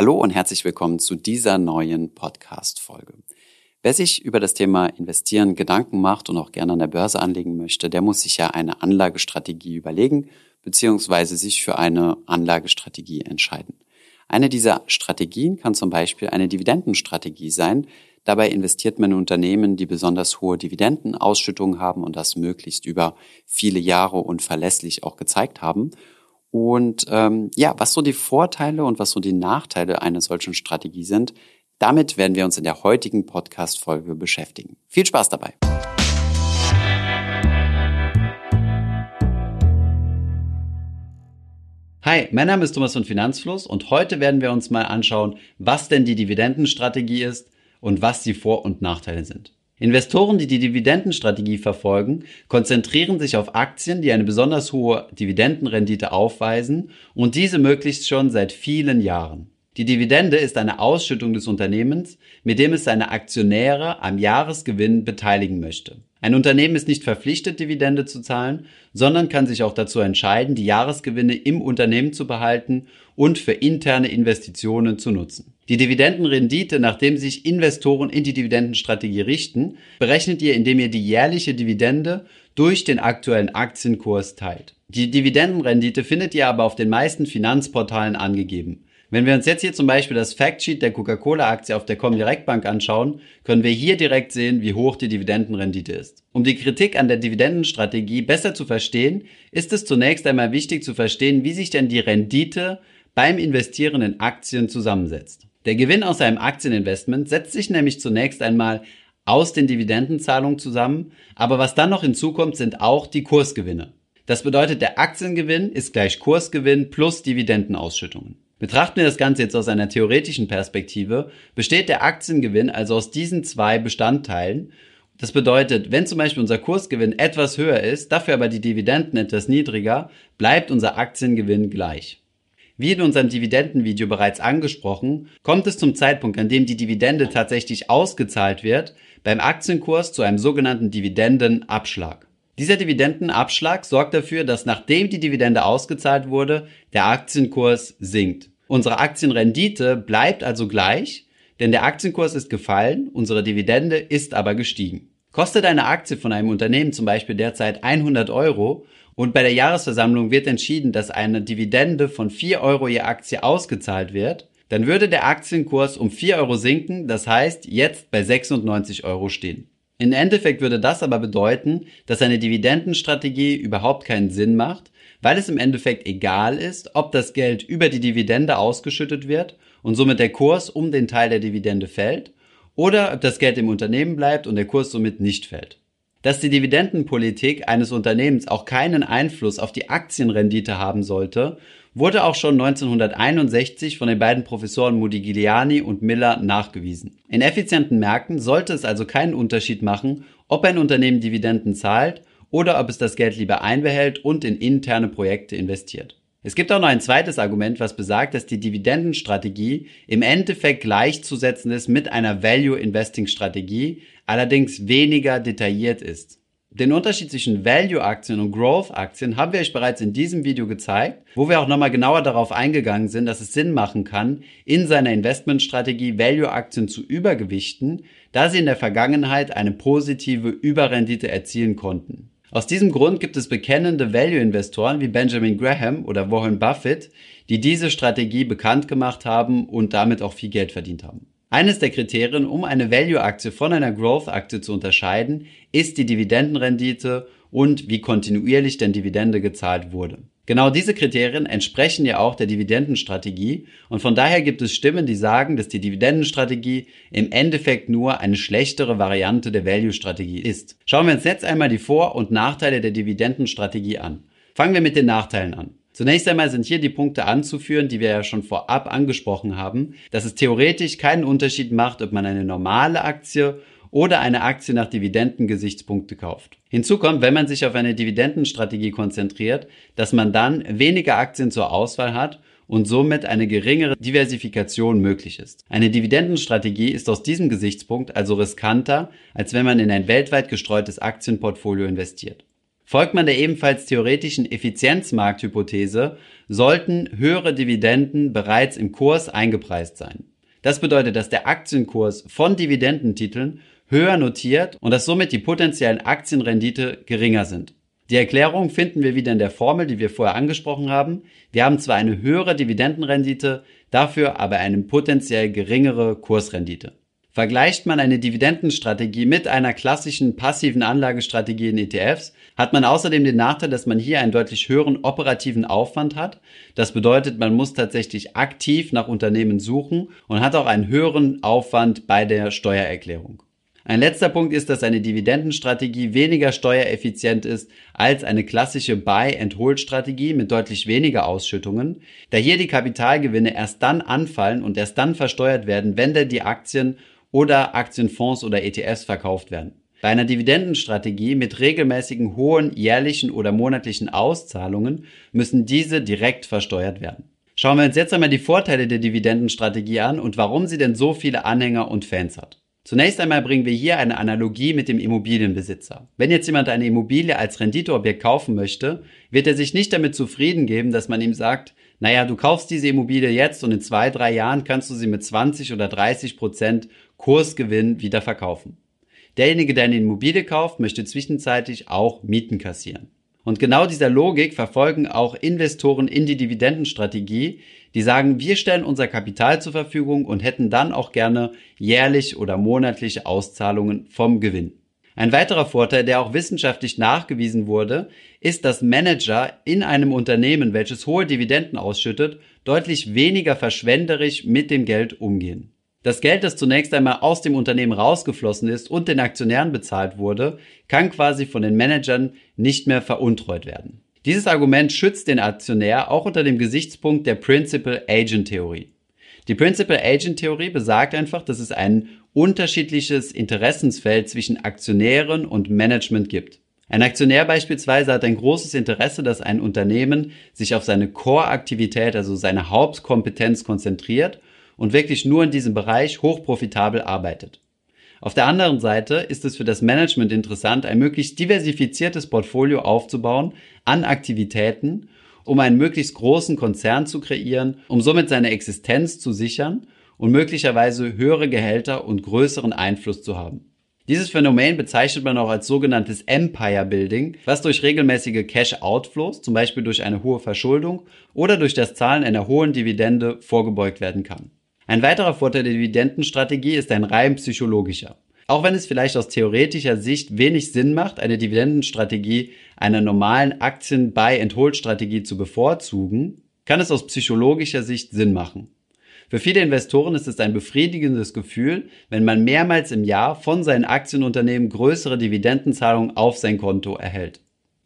Hallo und herzlich willkommen zu dieser neuen Podcast-Folge. Wer sich über das Thema Investieren Gedanken macht und auch gerne an der Börse anlegen möchte, der muss sich ja eine Anlagestrategie überlegen bzw. sich für eine Anlagestrategie entscheiden. Eine dieser Strategien kann zum Beispiel eine Dividendenstrategie sein. Dabei investiert man in Unternehmen, die besonders hohe Dividendenausschüttungen haben und das möglichst über viele Jahre und verlässlich auch gezeigt haben. Und ähm, ja, was so die Vorteile und was so die Nachteile einer solchen Strategie sind, damit werden wir uns in der heutigen Podcast-Folge beschäftigen. Viel Spaß dabei! Hi, mein Name ist Thomas von Finanzfluss und heute werden wir uns mal anschauen, was denn die Dividendenstrategie ist und was die Vor- und Nachteile sind. Investoren, die die Dividendenstrategie verfolgen, konzentrieren sich auf Aktien, die eine besonders hohe Dividendenrendite aufweisen und diese möglichst schon seit vielen Jahren. Die Dividende ist eine Ausschüttung des Unternehmens, mit dem es seine Aktionäre am Jahresgewinn beteiligen möchte. Ein Unternehmen ist nicht verpflichtet, Dividende zu zahlen, sondern kann sich auch dazu entscheiden, die Jahresgewinne im Unternehmen zu behalten und für interne Investitionen zu nutzen. Die Dividendenrendite, nachdem sich Investoren in die Dividendenstrategie richten, berechnet ihr, indem ihr die jährliche Dividende durch den aktuellen Aktienkurs teilt. Die Dividendenrendite findet ihr aber auf den meisten Finanzportalen angegeben. Wenn wir uns jetzt hier zum Beispiel das Factsheet der Coca-Cola-Aktie auf der Comdirect Bank anschauen, können wir hier direkt sehen, wie hoch die Dividendenrendite ist. Um die Kritik an der Dividendenstrategie besser zu verstehen, ist es zunächst einmal wichtig zu verstehen, wie sich denn die Rendite beim Investieren in Aktien zusammensetzt. Der Gewinn aus einem Aktieninvestment setzt sich nämlich zunächst einmal aus den Dividendenzahlungen zusammen, aber was dann noch hinzukommt, sind auch die Kursgewinne. Das bedeutet, der Aktiengewinn ist gleich Kursgewinn plus Dividendenausschüttungen. Betrachten wir das Ganze jetzt aus einer theoretischen Perspektive, besteht der Aktiengewinn also aus diesen zwei Bestandteilen. Das bedeutet, wenn zum Beispiel unser Kursgewinn etwas höher ist, dafür aber die Dividenden etwas niedriger, bleibt unser Aktiengewinn gleich. Wie in unserem Dividendenvideo bereits angesprochen, kommt es zum Zeitpunkt, an dem die Dividende tatsächlich ausgezahlt wird, beim Aktienkurs zu einem sogenannten Dividendenabschlag. Dieser Dividendenabschlag sorgt dafür, dass nachdem die Dividende ausgezahlt wurde, der Aktienkurs sinkt. Unsere Aktienrendite bleibt also gleich, denn der Aktienkurs ist gefallen, unsere Dividende ist aber gestiegen. Kostet eine Aktie von einem Unternehmen zum Beispiel derzeit 100 Euro und bei der Jahresversammlung wird entschieden, dass eine Dividende von 4 Euro je Aktie ausgezahlt wird, dann würde der Aktienkurs um 4 Euro sinken, das heißt jetzt bei 96 Euro stehen. Im Endeffekt würde das aber bedeuten, dass eine Dividendenstrategie überhaupt keinen Sinn macht, weil es im Endeffekt egal ist, ob das Geld über die Dividende ausgeschüttet wird und somit der Kurs um den Teil der Dividende fällt oder ob das Geld im Unternehmen bleibt und der Kurs somit nicht fällt. Dass die Dividendenpolitik eines Unternehmens auch keinen Einfluss auf die Aktienrendite haben sollte wurde auch schon 1961 von den beiden Professoren Modigliani und Miller nachgewiesen. In effizienten Märkten sollte es also keinen Unterschied machen, ob ein Unternehmen Dividenden zahlt oder ob es das Geld lieber einbehält und in interne Projekte investiert. Es gibt auch noch ein zweites Argument, was besagt, dass die Dividendenstrategie im Endeffekt gleichzusetzen ist mit einer Value Investing Strategie, allerdings weniger detailliert ist. Den Unterschied zwischen Value-Aktien und Growth-Aktien haben wir euch bereits in diesem Video gezeigt, wo wir auch nochmal genauer darauf eingegangen sind, dass es Sinn machen kann, in seiner Investmentstrategie Value-Aktien zu übergewichten, da sie in der Vergangenheit eine positive Überrendite erzielen konnten. Aus diesem Grund gibt es bekennende Value-Investoren wie Benjamin Graham oder Warren Buffett, die diese Strategie bekannt gemacht haben und damit auch viel Geld verdient haben. Eines der Kriterien, um eine Value-Aktie von einer Growth-Aktie zu unterscheiden, ist die Dividendenrendite und wie kontinuierlich denn Dividende gezahlt wurde. Genau diese Kriterien entsprechen ja auch der Dividendenstrategie und von daher gibt es Stimmen, die sagen, dass die Dividendenstrategie im Endeffekt nur eine schlechtere Variante der Value-Strategie ist. Schauen wir uns jetzt einmal die Vor- und Nachteile der Dividendenstrategie an. Fangen wir mit den Nachteilen an. Zunächst einmal sind hier die Punkte anzuführen, die wir ja schon vorab angesprochen haben, dass es theoretisch keinen Unterschied macht, ob man eine normale Aktie oder eine Aktie nach Dividendengesichtspunkte kauft. Hinzu kommt, wenn man sich auf eine Dividendenstrategie konzentriert, dass man dann weniger Aktien zur Auswahl hat und somit eine geringere Diversifikation möglich ist. Eine Dividendenstrategie ist aus diesem Gesichtspunkt also riskanter, als wenn man in ein weltweit gestreutes Aktienportfolio investiert. Folgt man der ebenfalls theoretischen Effizienzmarkthypothese, sollten höhere Dividenden bereits im Kurs eingepreist sein. Das bedeutet, dass der Aktienkurs von Dividendentiteln höher notiert und dass somit die potenziellen Aktienrendite geringer sind. Die Erklärung finden wir wieder in der Formel, die wir vorher angesprochen haben. Wir haben zwar eine höhere Dividendenrendite, dafür aber eine potenziell geringere Kursrendite. Vergleicht man eine Dividendenstrategie mit einer klassischen passiven Anlagestrategie in ETFs, hat man außerdem den Nachteil, dass man hier einen deutlich höheren operativen Aufwand hat. Das bedeutet, man muss tatsächlich aktiv nach Unternehmen suchen und hat auch einen höheren Aufwand bei der Steuererklärung. Ein letzter Punkt ist, dass eine Dividendenstrategie weniger steuereffizient ist als eine klassische Buy-and-Hold-Strategie mit deutlich weniger Ausschüttungen, da hier die Kapitalgewinne erst dann anfallen und erst dann versteuert werden, wenn denn die Aktien oder Aktienfonds oder ETFs verkauft werden. Bei einer Dividendenstrategie mit regelmäßigen hohen jährlichen oder monatlichen Auszahlungen müssen diese direkt versteuert werden. Schauen wir uns jetzt einmal die Vorteile der Dividendenstrategie an und warum sie denn so viele Anhänger und Fans hat. Zunächst einmal bringen wir hier eine Analogie mit dem Immobilienbesitzer. Wenn jetzt jemand eine Immobilie als Renditeobjekt kaufen möchte, wird er sich nicht damit zufrieden geben, dass man ihm sagt, naja, du kaufst diese Immobilie jetzt und in zwei, drei Jahren kannst du sie mit 20 oder 30 Prozent Kursgewinn wieder verkaufen. Derjenige, der eine Immobilie kauft, möchte zwischenzeitlich auch Mieten kassieren. Und genau dieser Logik verfolgen auch Investoren in die Dividendenstrategie, die sagen, wir stellen unser Kapital zur Verfügung und hätten dann auch gerne jährlich oder monatliche Auszahlungen vom Gewinn. Ein weiterer Vorteil, der auch wissenschaftlich nachgewiesen wurde, ist, dass Manager in einem Unternehmen, welches hohe Dividenden ausschüttet, deutlich weniger verschwenderisch mit dem Geld umgehen. Das Geld, das zunächst einmal aus dem Unternehmen rausgeflossen ist und den Aktionären bezahlt wurde, kann quasi von den Managern nicht mehr veruntreut werden. Dieses Argument schützt den Aktionär auch unter dem Gesichtspunkt der Principal Agent Theorie. Die Principal Agent Theorie besagt einfach, dass es ein unterschiedliches Interessensfeld zwischen Aktionären und Management gibt. Ein Aktionär beispielsweise hat ein großes Interesse, dass ein Unternehmen sich auf seine Core-Aktivität, also seine Hauptkompetenz konzentriert und wirklich nur in diesem Bereich hochprofitabel arbeitet. Auf der anderen Seite ist es für das Management interessant, ein möglichst diversifiziertes Portfolio aufzubauen an Aktivitäten, um einen möglichst großen Konzern zu kreieren, um somit seine Existenz zu sichern und möglicherweise höhere Gehälter und größeren Einfluss zu haben. Dieses Phänomen bezeichnet man auch als sogenanntes Empire Building, was durch regelmäßige Cash-Outflows, zum Beispiel durch eine hohe Verschuldung oder durch das Zahlen einer hohen Dividende vorgebeugt werden kann. Ein weiterer Vorteil der Dividendenstrategie ist ein rein psychologischer. Auch wenn es vielleicht aus theoretischer Sicht wenig Sinn macht, eine Dividendenstrategie einer normalen Aktien-Buy-and-Hold-Strategie zu bevorzugen, kann es aus psychologischer Sicht Sinn machen. Für viele Investoren ist es ein befriedigendes Gefühl, wenn man mehrmals im Jahr von seinen Aktienunternehmen größere Dividendenzahlungen auf sein Konto erhält.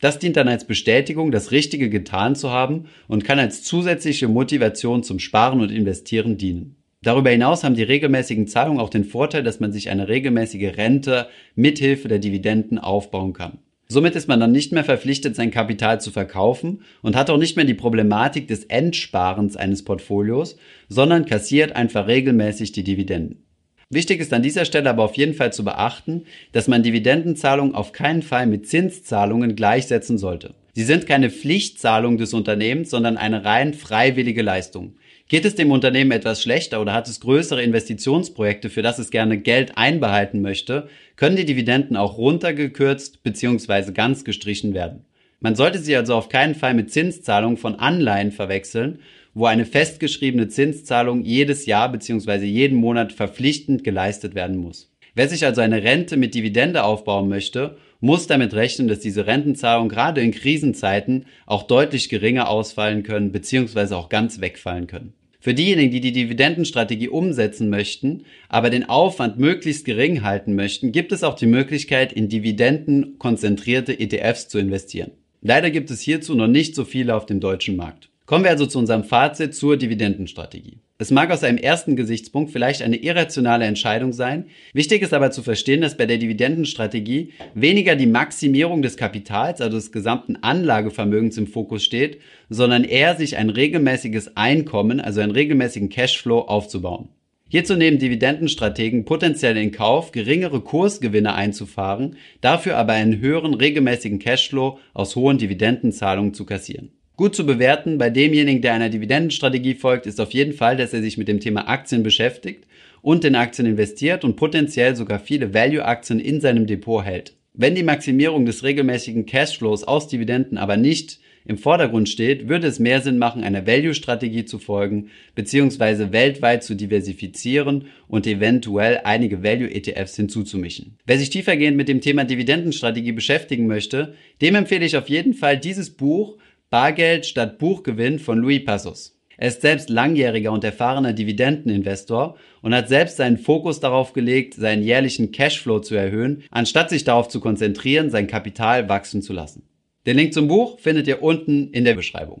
Das dient dann als Bestätigung, das Richtige getan zu haben und kann als zusätzliche Motivation zum Sparen und Investieren dienen. Darüber hinaus haben die regelmäßigen Zahlungen auch den Vorteil, dass man sich eine regelmäßige Rente mithilfe der Dividenden aufbauen kann. Somit ist man dann nicht mehr verpflichtet, sein Kapital zu verkaufen und hat auch nicht mehr die Problematik des Endsparens eines Portfolios, sondern kassiert einfach regelmäßig die Dividenden. Wichtig ist an dieser Stelle aber auf jeden Fall zu beachten, dass man Dividendenzahlungen auf keinen Fall mit Zinszahlungen gleichsetzen sollte. Sie sind keine Pflichtzahlung des Unternehmens, sondern eine rein freiwillige Leistung. Geht es dem Unternehmen etwas schlechter oder hat es größere Investitionsprojekte, für das es gerne Geld einbehalten möchte, können die Dividenden auch runtergekürzt bzw. ganz gestrichen werden. Man sollte sie also auf keinen Fall mit Zinszahlungen von Anleihen verwechseln, wo eine festgeschriebene Zinszahlung jedes Jahr bzw. jeden Monat verpflichtend geleistet werden muss. Wer sich also eine Rente mit Dividende aufbauen möchte, muss damit rechnen, dass diese Rentenzahlungen gerade in Krisenzeiten auch deutlich geringer ausfallen können bzw. auch ganz wegfallen können. Für diejenigen, die die Dividendenstrategie umsetzen möchten, aber den Aufwand möglichst gering halten möchten, gibt es auch die Möglichkeit, in Dividenden konzentrierte ETFs zu investieren. Leider gibt es hierzu noch nicht so viele auf dem deutschen Markt. Kommen wir also zu unserem Fazit zur Dividendenstrategie. Es mag aus einem ersten Gesichtspunkt vielleicht eine irrationale Entscheidung sein. Wichtig ist aber zu verstehen, dass bei der Dividendenstrategie weniger die Maximierung des Kapitals, also des gesamten Anlagevermögens im Fokus steht, sondern eher sich ein regelmäßiges Einkommen, also einen regelmäßigen Cashflow aufzubauen. Hierzu nehmen Dividendenstrategen potenziell in Kauf, geringere Kursgewinne einzufahren, dafür aber einen höheren regelmäßigen Cashflow aus hohen Dividendenzahlungen zu kassieren. Gut zu bewerten bei demjenigen, der einer Dividendenstrategie folgt, ist auf jeden Fall, dass er sich mit dem Thema Aktien beschäftigt und in Aktien investiert und potenziell sogar viele Value-Aktien in seinem Depot hält. Wenn die Maximierung des regelmäßigen Cashflows aus Dividenden aber nicht im Vordergrund steht, würde es mehr Sinn machen, einer Value-Strategie zu folgen, beziehungsweise weltweit zu diversifizieren und eventuell einige Value-ETFs hinzuzumischen. Wer sich tiefergehend mit dem Thema Dividendenstrategie beschäftigen möchte, dem empfehle ich auf jeden Fall dieses Buch Bargeld statt Buchgewinn von Louis Passos. Er ist selbst langjähriger und erfahrener Dividendeninvestor und hat selbst seinen Fokus darauf gelegt, seinen jährlichen Cashflow zu erhöhen, anstatt sich darauf zu konzentrieren, sein Kapital wachsen zu lassen. Den Link zum Buch findet ihr unten in der Beschreibung.